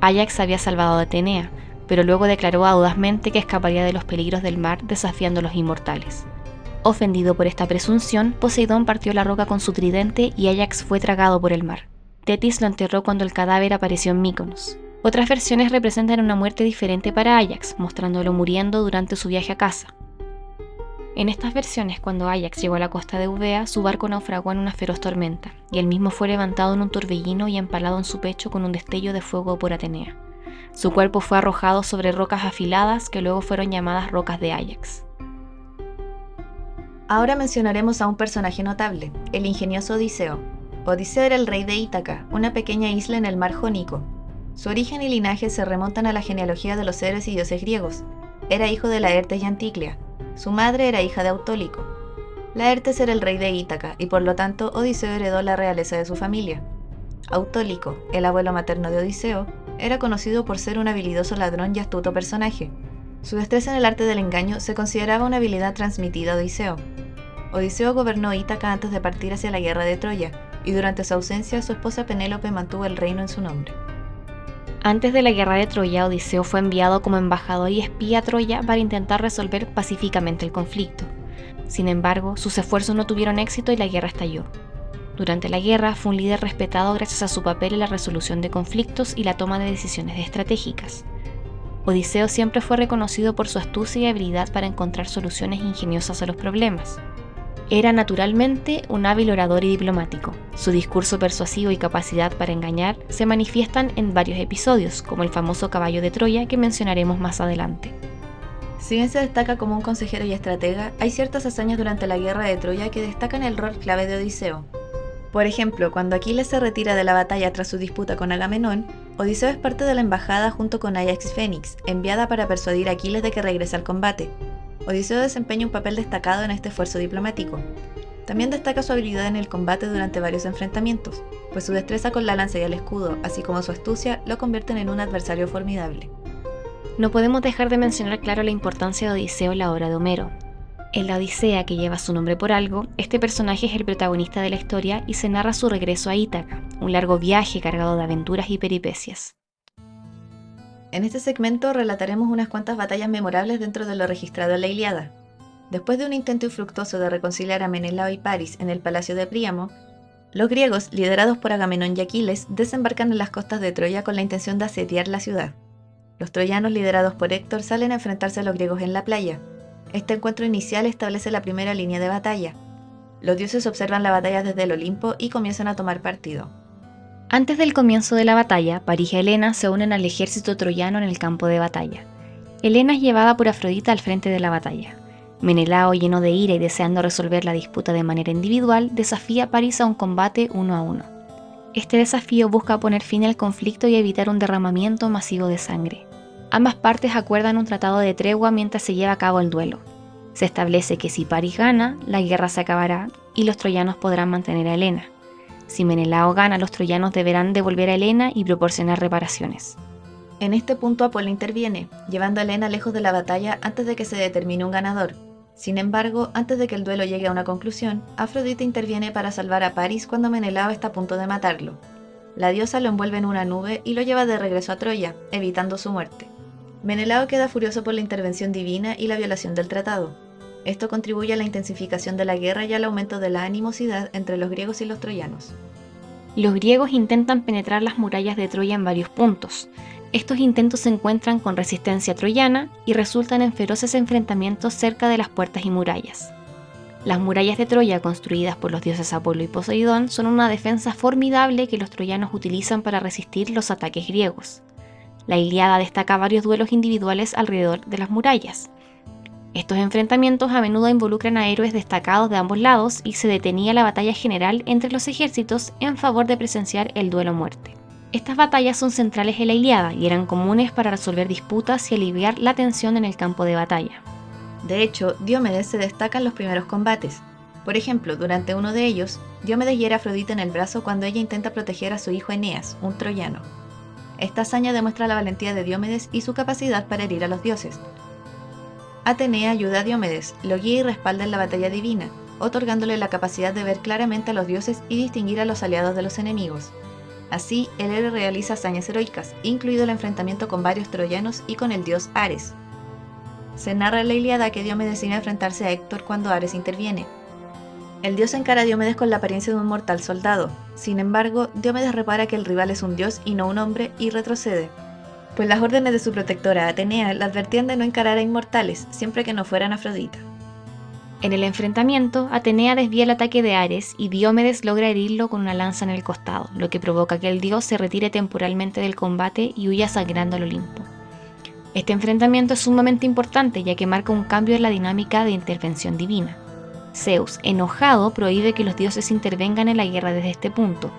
Ajax había salvado a Atenea, pero luego declaró audazmente que escaparía de los peligros del mar desafiando a los inmortales. Ofendido por esta presunción, Poseidón partió la roca con su tridente y Ajax fue tragado por el mar. Tetis lo enterró cuando el cadáver apareció en Míconos. Otras versiones representan una muerte diferente para Ajax, mostrándolo muriendo durante su viaje a casa. En estas versiones, cuando Ajax llegó a la costa de Eubea, su barco naufragó en una feroz tormenta, y él mismo fue levantado en un torbellino y empalado en su pecho con un destello de fuego por Atenea. Su cuerpo fue arrojado sobre rocas afiladas que luego fueron llamadas rocas de Ajax. Ahora mencionaremos a un personaje notable, el ingenioso Odiseo. Odiseo era el rey de Ítaca, una pequeña isla en el mar Jónico. Su origen y linaje se remontan a la genealogía de los héroes y dioses griegos. Era hijo de Laertes y Anticlea. Su madre era hija de Autólico. Laertes era el rey de Ítaca y por lo tanto Odiseo heredó la realeza de su familia. Autólico, el abuelo materno de Odiseo, era conocido por ser un habilidoso ladrón y astuto personaje. Su destreza en el arte del engaño se consideraba una habilidad transmitida a Odiseo. Odiseo gobernó Ítaca antes de partir hacia la guerra de Troya, y durante su ausencia su esposa Penélope mantuvo el reino en su nombre. Antes de la guerra de Troya, Odiseo fue enviado como embajador y espía a Troya para intentar resolver pacíficamente el conflicto. Sin embargo, sus esfuerzos no tuvieron éxito y la guerra estalló. Durante la guerra fue un líder respetado gracias a su papel en la resolución de conflictos y la toma de decisiones estratégicas. Odiseo siempre fue reconocido por su astucia y habilidad para encontrar soluciones ingeniosas a los problemas. Era naturalmente un hábil orador y diplomático. Su discurso persuasivo y capacidad para engañar se manifiestan en varios episodios, como el famoso caballo de Troya que mencionaremos más adelante. Si bien se destaca como un consejero y estratega, hay ciertas hazañas durante la guerra de Troya que destacan el rol clave de Odiseo, por ejemplo, cuando Aquiles se retira de la batalla tras su disputa con Agamenón, Odiseo es parte de la embajada junto con Ajax Fénix, enviada para persuadir a Aquiles de que regrese al combate. Odiseo desempeña un papel destacado en este esfuerzo diplomático. También destaca su habilidad en el combate durante varios enfrentamientos, pues su destreza con la lanza y el escudo, así como su astucia, lo convierten en un adversario formidable. No podemos dejar de mencionar claro la importancia de Odiseo en la obra de Homero, en la Odisea, que lleva su nombre por algo, este personaje es el protagonista de la historia y se narra su regreso a Ítaca, un largo viaje cargado de aventuras y peripecias. En este segmento relataremos unas cuantas batallas memorables dentro de lo registrado en la Iliada. Después de un intento infructuoso de reconciliar a Menelao y Paris en el palacio de Príamo, los griegos, liderados por Agamenón y Aquiles, desembarcan en las costas de Troya con la intención de asediar la ciudad. Los troyanos, liderados por Héctor, salen a enfrentarse a los griegos en la playa. Este encuentro inicial establece la primera línea de batalla. Los dioses observan la batalla desde el Olimpo y comienzan a tomar partido. Antes del comienzo de la batalla, París y Helena se unen al ejército troyano en el campo de batalla. Helena es llevada por Afrodita al frente de la batalla. Menelao, lleno de ira y deseando resolver la disputa de manera individual, desafía a París a un combate uno a uno. Este desafío busca poner fin al conflicto y evitar un derramamiento masivo de sangre. Ambas partes acuerdan un tratado de tregua mientras se lleva a cabo el duelo. Se establece que si París gana, la guerra se acabará y los troyanos podrán mantener a Helena. Si Menelao gana, los troyanos deberán devolver a Helena y proporcionar reparaciones. En este punto Apolo interviene, llevando a Helena lejos de la batalla antes de que se determine un ganador. Sin embargo, antes de que el duelo llegue a una conclusión, Afrodita interviene para salvar a París cuando Menelao está a punto de matarlo. La diosa lo envuelve en una nube y lo lleva de regreso a Troya, evitando su muerte. Menelao queda furioso por la intervención divina y la violación del tratado. Esto contribuye a la intensificación de la guerra y al aumento de la animosidad entre los griegos y los troyanos. Los griegos intentan penetrar las murallas de Troya en varios puntos. Estos intentos se encuentran con resistencia troyana y resultan en feroces enfrentamientos cerca de las puertas y murallas. Las murallas de Troya construidas por los dioses Apolo y Poseidón son una defensa formidable que los troyanos utilizan para resistir los ataques griegos. La Iliada destaca varios duelos individuales alrededor de las murallas, estos enfrentamientos a menudo involucran a héroes destacados de ambos lados y se detenía la batalla general entre los ejércitos en favor de presenciar el duelo muerte. Estas batallas son centrales en la Iliada y eran comunes para resolver disputas y aliviar la tensión en el campo de batalla. De hecho, Diomedes se destaca en los primeros combates. Por ejemplo, durante uno de ellos, Diomedes hiere a Afrodita en el brazo cuando ella intenta proteger a su hijo Eneas, un troyano. Esta hazaña demuestra la valentía de Diomedes y su capacidad para herir a los dioses, Atenea ayuda a Diomedes, lo guía y respalda en la batalla divina, otorgándole la capacidad de ver claramente a los dioses y distinguir a los aliados de los enemigos. Así, el héroe realiza hazañas heroicas, incluido el enfrentamiento con varios troyanos y con el dios Ares. Se narra en la Iliada que Diomedes iba a enfrentarse a Héctor cuando Ares interviene. El dios encara a Diomedes con la apariencia de un mortal soldado. Sin embargo, Diomedes repara que el rival es un dios y no un hombre y retrocede, pues las órdenes de su protectora Atenea la advertían de no encarar a inmortales, siempre que no fueran Afrodita. En el enfrentamiento, Atenea desvía el ataque de Ares y Diomedes logra herirlo con una lanza en el costado, lo que provoca que el dios se retire temporalmente del combate y huya sangrando al Olimpo. Este enfrentamiento es sumamente importante ya que marca un cambio en la dinámica de intervención divina. Zeus, enojado, prohíbe que los dioses intervengan en la guerra desde este punto,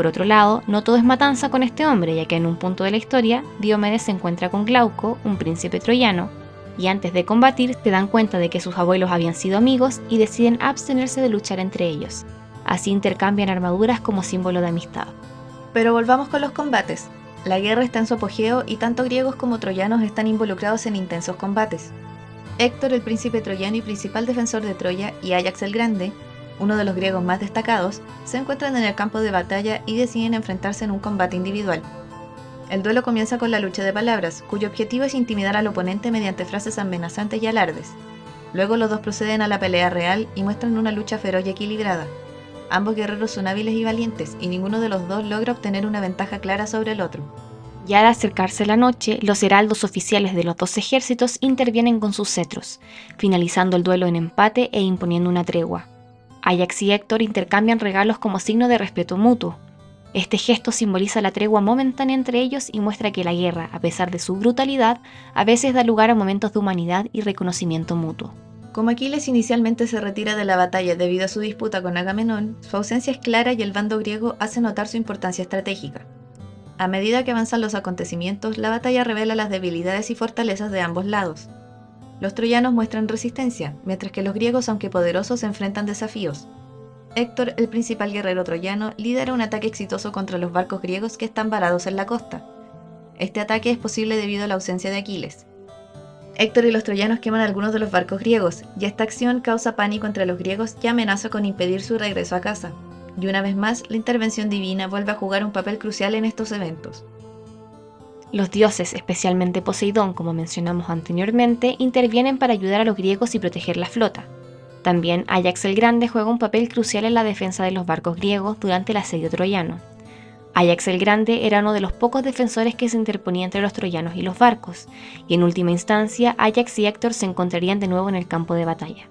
por otro lado, no todo es matanza con este hombre, ya que en un punto de la historia, Diomedes se encuentra con Glauco, un príncipe troyano, y antes de combatir se dan cuenta de que sus abuelos habían sido amigos y deciden abstenerse de luchar entre ellos. Así intercambian armaduras como símbolo de amistad. Pero volvamos con los combates. La guerra está en su apogeo y tanto griegos como troyanos están involucrados en intensos combates. Héctor, el príncipe troyano y principal defensor de Troya, y Ajax el Grande, uno de los griegos más destacados, se encuentran en el campo de batalla y deciden enfrentarse en un combate individual. El duelo comienza con la lucha de palabras, cuyo objetivo es intimidar al oponente mediante frases amenazantes y alardes. Luego los dos proceden a la pelea real y muestran una lucha feroz y equilibrada. Ambos guerreros son hábiles y valientes, y ninguno de los dos logra obtener una ventaja clara sobre el otro. Ya al acercarse la noche, los heraldos oficiales de los dos ejércitos intervienen con sus cetros, finalizando el duelo en empate e imponiendo una tregua. Ajax y Héctor intercambian regalos como signo de respeto mutuo. Este gesto simboliza la tregua momentánea entre ellos y muestra que la guerra, a pesar de su brutalidad, a veces da lugar a momentos de humanidad y reconocimiento mutuo. Como Aquiles inicialmente se retira de la batalla debido a su disputa con Agamenón, su ausencia es clara y el bando griego hace notar su importancia estratégica. A medida que avanzan los acontecimientos, la batalla revela las debilidades y fortalezas de ambos lados. Los troyanos muestran resistencia, mientras que los griegos, aunque poderosos, enfrentan desafíos. Héctor, el principal guerrero troyano, lidera un ataque exitoso contra los barcos griegos que están varados en la costa. Este ataque es posible debido a la ausencia de Aquiles. Héctor y los troyanos queman algunos de los barcos griegos, y esta acción causa pánico entre los griegos y amenaza con impedir su regreso a casa. Y una vez más, la intervención divina vuelve a jugar un papel crucial en estos eventos. Los dioses, especialmente Poseidón, como mencionamos anteriormente, intervienen para ayudar a los griegos y proteger la flota. También Ajax el Grande juega un papel crucial en la defensa de los barcos griegos durante el asedio troyano. Ajax el Grande era uno de los pocos defensores que se interponía entre los troyanos y los barcos, y en última instancia Ajax y Héctor se encontrarían de nuevo en el campo de batalla.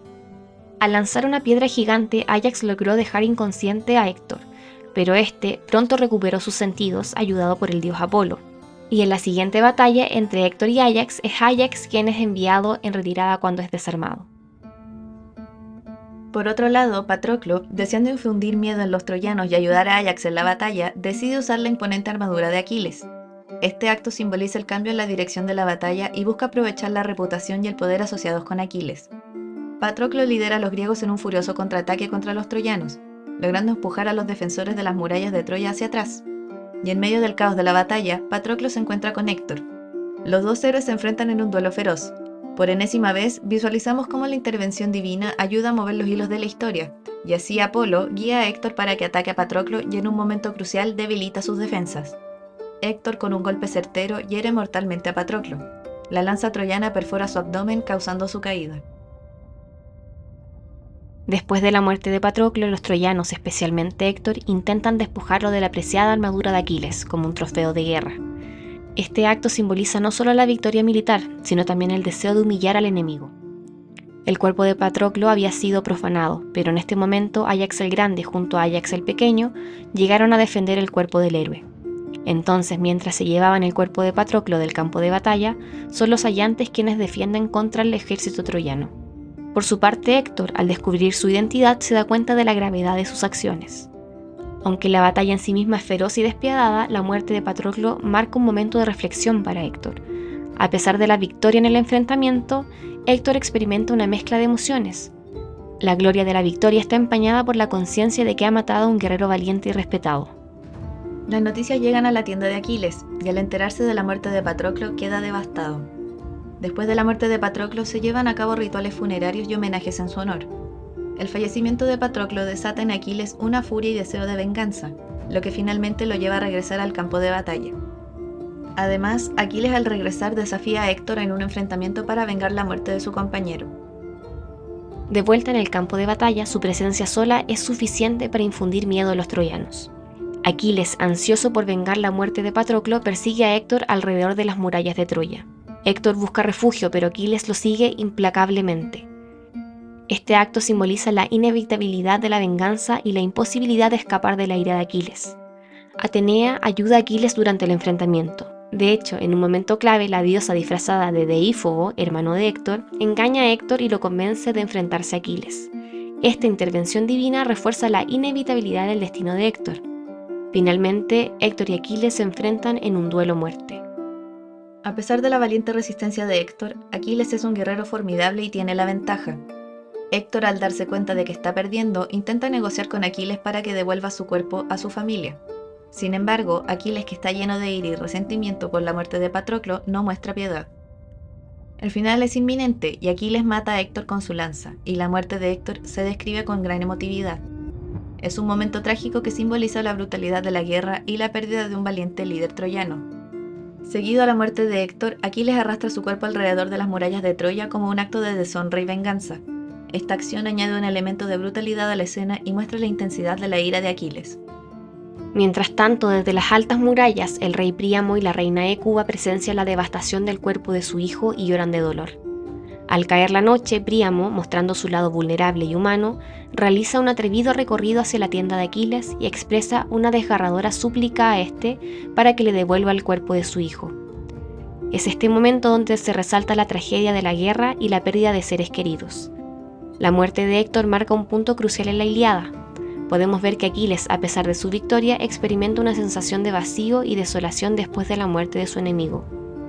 Al lanzar una piedra gigante, Ajax logró dejar inconsciente a Héctor, pero este pronto recuperó sus sentidos ayudado por el dios Apolo. Y en la siguiente batalla entre Héctor y Ajax es Ajax quien es enviado en retirada cuando es desarmado. Por otro lado, Patroclo, deseando infundir miedo en los troyanos y ayudar a Ajax en la batalla, decide usar la imponente armadura de Aquiles. Este acto simboliza el cambio en la dirección de la batalla y busca aprovechar la reputación y el poder asociados con Aquiles. Patroclo lidera a los griegos en un furioso contraataque contra los troyanos, logrando empujar a los defensores de las murallas de Troya hacia atrás. Y en medio del caos de la batalla, Patroclo se encuentra con Héctor. Los dos héroes se enfrentan en un duelo feroz, por enésima vez, visualizamos cómo la intervención divina ayuda a mover los hilos de la historia, y así Apolo guía a Héctor para que ataque a Patroclo y en un momento crucial debilita sus defensas. Héctor con un golpe certero hiere mortalmente a Patroclo. La lanza troyana perfora su abdomen causando su caída. Después de la muerte de Patroclo, los troyanos, especialmente Héctor, intentan despojarlo de la preciada armadura de Aquiles como un trofeo de guerra. Este acto simboliza no solo la victoria militar, sino también el deseo de humillar al enemigo. El cuerpo de Patroclo había sido profanado, pero en este momento Ajax el Grande junto a Ajax el Pequeño llegaron a defender el cuerpo del héroe. Entonces, mientras se llevaban el cuerpo de Patroclo del campo de batalla, son los hallantes quienes defienden contra el ejército troyano. Por su parte, Héctor, al descubrir su identidad, se da cuenta de la gravedad de sus acciones. Aunque la batalla en sí misma es feroz y despiadada, la muerte de Patroclo marca un momento de reflexión para Héctor. A pesar de la victoria en el enfrentamiento, Héctor experimenta una mezcla de emociones. La gloria de la victoria está empañada por la conciencia de que ha matado a un guerrero valiente y respetado. Las noticias llegan a la tienda de Aquiles, y al enterarse de la muerte de Patroclo queda devastado. Después de la muerte de Patroclo se llevan a cabo rituales funerarios y homenajes en su honor. El fallecimiento de Patroclo desata en Aquiles una furia y deseo de venganza, lo que finalmente lo lleva a regresar al campo de batalla. Además, Aquiles al regresar desafía a Héctor en un enfrentamiento para vengar la muerte de su compañero. De vuelta en el campo de batalla, su presencia sola es suficiente para infundir miedo a los troyanos. Aquiles, ansioso por vengar la muerte de Patroclo, persigue a Héctor alrededor de las murallas de Troya. Héctor busca refugio, pero Aquiles lo sigue implacablemente. Este acto simboliza la inevitabilidad de la venganza y la imposibilidad de escapar de la ira de Aquiles. Atenea ayuda a Aquiles durante el enfrentamiento. De hecho, en un momento clave, la diosa disfrazada de Deífobo, hermano de Héctor, engaña a Héctor y lo convence de enfrentarse a Aquiles. Esta intervención divina refuerza la inevitabilidad del destino de Héctor. Finalmente, Héctor y Aquiles se enfrentan en un duelo muerte. A pesar de la valiente resistencia de Héctor, Aquiles es un guerrero formidable y tiene la ventaja. Héctor, al darse cuenta de que está perdiendo, intenta negociar con Aquiles para que devuelva su cuerpo a su familia. Sin embargo, Aquiles, que está lleno de ira y resentimiento por la muerte de Patroclo, no muestra piedad. El final es inminente y Aquiles mata a Héctor con su lanza, y la muerte de Héctor se describe con gran emotividad. Es un momento trágico que simboliza la brutalidad de la guerra y la pérdida de un valiente líder troyano. Seguido a la muerte de Héctor, Aquiles arrastra su cuerpo alrededor de las murallas de Troya como un acto de deshonra y venganza, esta acción añade un elemento de brutalidad a la escena y muestra la intensidad de la ira de Aquiles. Mientras tanto, desde las altas murallas, el rey Príamo y la reina Écuba presencian la devastación del cuerpo de su hijo y lloran de dolor. Al caer la noche, Príamo, mostrando su lado vulnerable y humano, realiza un atrevido recorrido hacia la tienda de Aquiles y expresa una desgarradora súplica a este para que le devuelva el cuerpo de su hijo. Es este momento donde se resalta la tragedia de la guerra y la pérdida de seres queridos. La muerte de Héctor marca un punto crucial en la Iliada. Podemos ver que Aquiles, a pesar de su victoria, experimenta una sensación de vacío y desolación después de la muerte de su enemigo.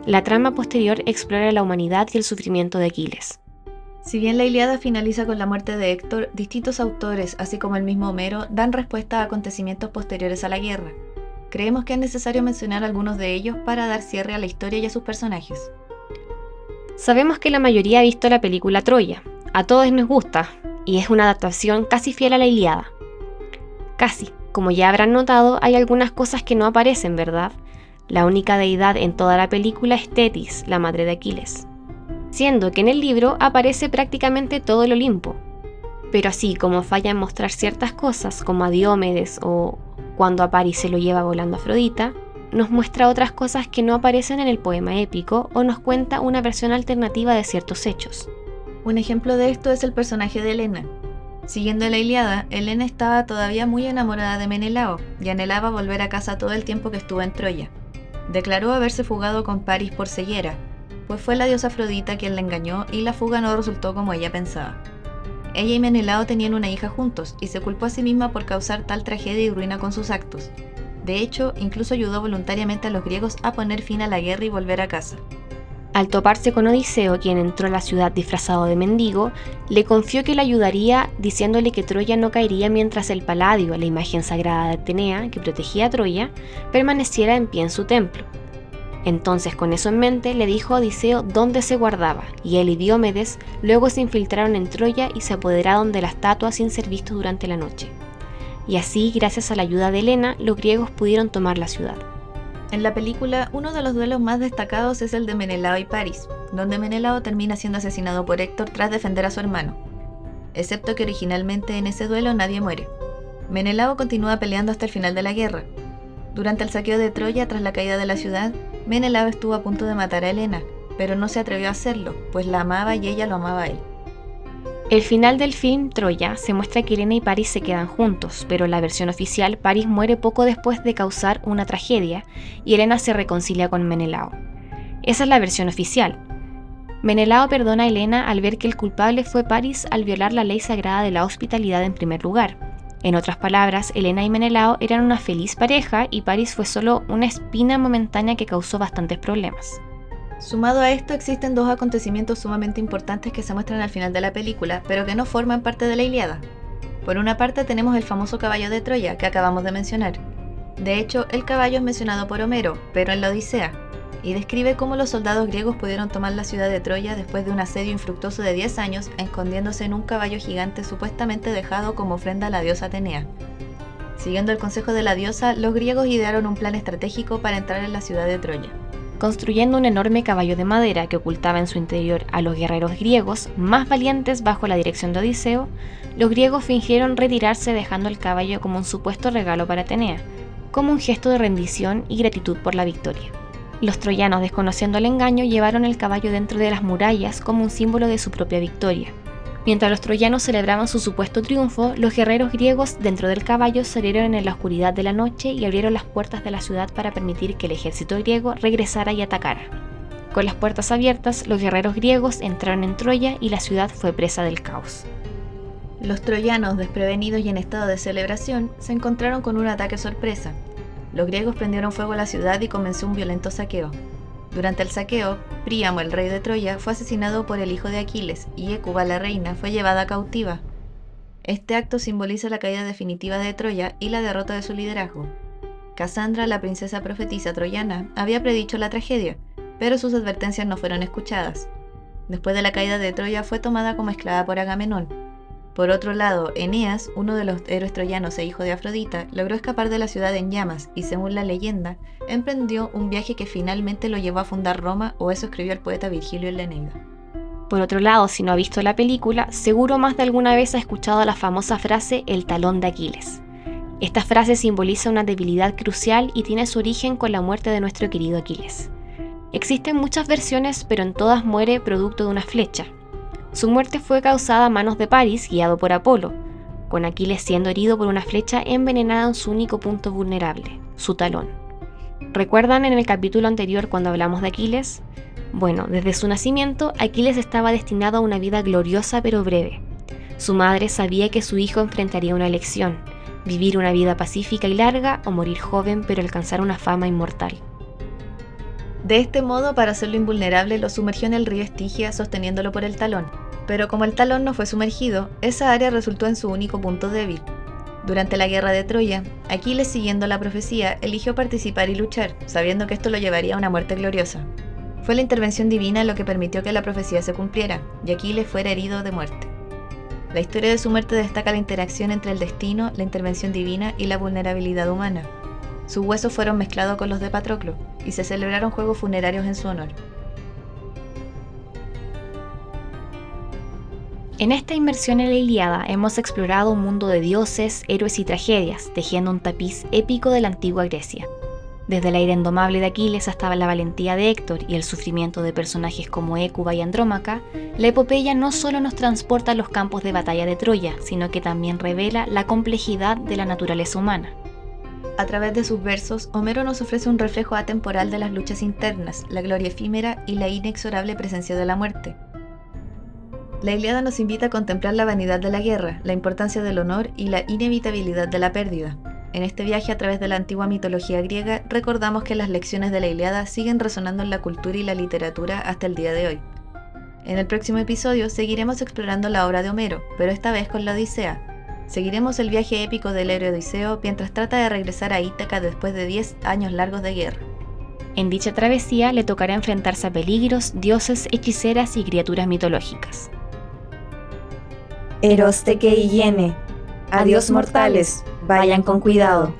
La trama posterior explora la humanidad y el sufrimiento de Aquiles. Si bien la Iliada finaliza con la muerte de Héctor, distintos autores, así como el mismo Homero, dan respuesta a acontecimientos posteriores a la guerra. Creemos que es necesario mencionar algunos de ellos para dar cierre a la historia y a sus personajes. Sabemos que la mayoría ha visto la película Troya, a todos nos gusta, y es una adaptación casi fiel a la Iliada. Casi, como ya habrán notado, hay algunas cosas que no aparecen, ¿verdad? La única deidad en toda la película es Tetis, la madre de Aquiles. Siendo que en el libro aparece prácticamente todo el Olimpo. Pero así como falla en mostrar ciertas cosas, como a Diomedes o cuando a Paris se lo lleva volando a Afrodita, nos muestra otras cosas que no aparecen en el poema épico o nos cuenta una versión alternativa de ciertos hechos. Un ejemplo de esto es el personaje de Helena. Siguiendo la Iliada, Helena estaba todavía muy enamorada de Menelao y anhelaba volver a casa todo el tiempo que estuvo en Troya. Declaró haberse fugado con Paris por ceguera, pues fue la diosa Afrodita quien la engañó y la fuga no resultó como ella pensaba. Ella y Menelao tenían una hija juntos y se culpó a sí misma por causar tal tragedia y ruina con sus actos. De hecho, incluso ayudó voluntariamente a los griegos a poner fin a la guerra y volver a casa. Al toparse con Odiseo, quien entró a la ciudad disfrazado de mendigo, le confió que le ayudaría diciéndole que Troya no caería mientras el Paladio, la imagen sagrada de Atenea que protegía a Troya, permaneciera en pie en su templo. Entonces, con eso en mente, le dijo a Odiseo dónde se guardaba, y él y Diomedes luego se infiltraron en Troya y se apoderaron de la estatua sin ser vistos durante la noche. Y así, gracias a la ayuda de Helena, los griegos pudieron tomar la ciudad. En la película, uno de los duelos más destacados es el de Menelao y Paris, donde Menelao termina siendo asesinado por Héctor tras defender a su hermano. Excepto que originalmente en ese duelo nadie muere. Menelao continúa peleando hasta el final de la guerra. Durante el saqueo de Troya tras la caída de la ciudad, Menelao estuvo a punto de matar a Helena, pero no se atrevió a hacerlo, pues la amaba y ella lo amaba a él. El final del film Troya se muestra que Helena y Paris se quedan juntos, pero en la versión oficial Paris muere poco después de causar una tragedia y Helena se reconcilia con Menelao. Esa es la versión oficial. Menelao perdona a Helena al ver que el culpable fue Paris al violar la ley sagrada de la hospitalidad en primer lugar. En otras palabras, Helena y Menelao eran una feliz pareja y Paris fue solo una espina momentánea que causó bastantes problemas. Sumado a esto existen dos acontecimientos sumamente importantes que se muestran al final de la película, pero que no forman parte de la Iliada. Por una parte tenemos el famoso caballo de Troya que acabamos de mencionar. De hecho, el caballo es mencionado por Homero, pero en la Odisea, y describe cómo los soldados griegos pudieron tomar la ciudad de Troya después de un asedio infructuoso de 10 años, escondiéndose en un caballo gigante supuestamente dejado como ofrenda a la diosa Atenea. Siguiendo el consejo de la diosa, los griegos idearon un plan estratégico para entrar en la ciudad de Troya. Construyendo un enorme caballo de madera que ocultaba en su interior a los guerreros griegos más valientes bajo la dirección de Odiseo, los griegos fingieron retirarse dejando el caballo como un supuesto regalo para Atenea, como un gesto de rendición y gratitud por la victoria. Los troyanos, desconociendo el engaño, llevaron el caballo dentro de las murallas como un símbolo de su propia victoria. Mientras los troyanos celebraban su supuesto triunfo, los guerreros griegos dentro del caballo salieron en la oscuridad de la noche y abrieron las puertas de la ciudad para permitir que el ejército griego regresara y atacara. Con las puertas abiertas, los guerreros griegos entraron en Troya y la ciudad fue presa del caos. Los troyanos, desprevenidos y en estado de celebración, se encontraron con un ataque sorpresa, los griegos prendieron fuego a la ciudad y comenzó un violento saqueo. Durante el saqueo, Príamo, el rey de Troya, fue asesinado por el hijo de Aquiles y Écuba, la reina, fue llevada cautiva. Este acto simboliza la caída definitiva de Troya y la derrota de su liderazgo. Casandra, la princesa profetisa troyana, había predicho la tragedia, pero sus advertencias no fueron escuchadas. Después de la caída de Troya fue tomada como esclava por Agamenón, por otro lado, Eneas, uno de los héroes troyanos e hijo de Afrodita, logró escapar de la ciudad en llamas y, según la leyenda, emprendió un viaje que finalmente lo llevó a fundar Roma, o eso escribió el poeta Virgilio en la Eneida. Por otro lado, si no ha visto la película, seguro más de alguna vez ha escuchado la famosa frase el talón de Aquiles. Esta frase simboliza una debilidad crucial y tiene su origen con la muerte de nuestro querido Aquiles. Existen muchas versiones, pero en todas muere producto de una flecha, su muerte fue causada a manos de Paris, guiado por Apolo, con Aquiles siendo herido por una flecha envenenada en su único punto vulnerable, su talón. ¿Recuerdan en el capítulo anterior cuando hablamos de Aquiles? Bueno, desde su nacimiento, Aquiles estaba destinado a una vida gloriosa pero breve. Su madre sabía que su hijo enfrentaría una elección, vivir una vida pacífica y larga o morir joven pero alcanzar una fama inmortal. De este modo, para hacerlo invulnerable, lo sumergió en el río Estigia sosteniéndolo por el talón. Pero como el talón no fue sumergido, esa área resultó en su único punto débil. Durante la guerra de Troya, Aquiles, siguiendo la profecía, eligió participar y luchar, sabiendo que esto lo llevaría a una muerte gloriosa. Fue la intervención divina lo que permitió que la profecía se cumpliera, y Aquiles fuera herido de muerte. La historia de su muerte destaca la interacción entre el destino, la intervención divina y la vulnerabilidad humana. Sus huesos fueron mezclados con los de Patroclo y se celebraron juegos funerarios en su honor. En esta inmersión en la Iliada hemos explorado un mundo de dioses, héroes y tragedias, tejiendo un tapiz épico de la antigua Grecia. Desde la ira indomable de Aquiles hasta la valentía de Héctor y el sufrimiento de personajes como Écuba y Andrómaca, la epopeya no solo nos transporta a los campos de batalla de Troya, sino que también revela la complejidad de la naturaleza humana. A través de sus versos, Homero nos ofrece un reflejo atemporal de las luchas internas, la gloria efímera y la inexorable presencia de la muerte. La Iliada nos invita a contemplar la vanidad de la guerra, la importancia del honor y la inevitabilidad de la pérdida. En este viaje a través de la antigua mitología griega, recordamos que las lecciones de la Iliada siguen resonando en la cultura y la literatura hasta el día de hoy. En el próximo episodio seguiremos explorando la obra de Homero, pero esta vez con la Odisea. Seguiremos el viaje épico del héroe Odiseo mientras trata de regresar a Ítaca después de 10 años largos de guerra. En dicha travesía le tocará enfrentarse a peligros, dioses, hechiceras y criaturas mitológicas. Eros te que Adiós mortales, vayan con cuidado.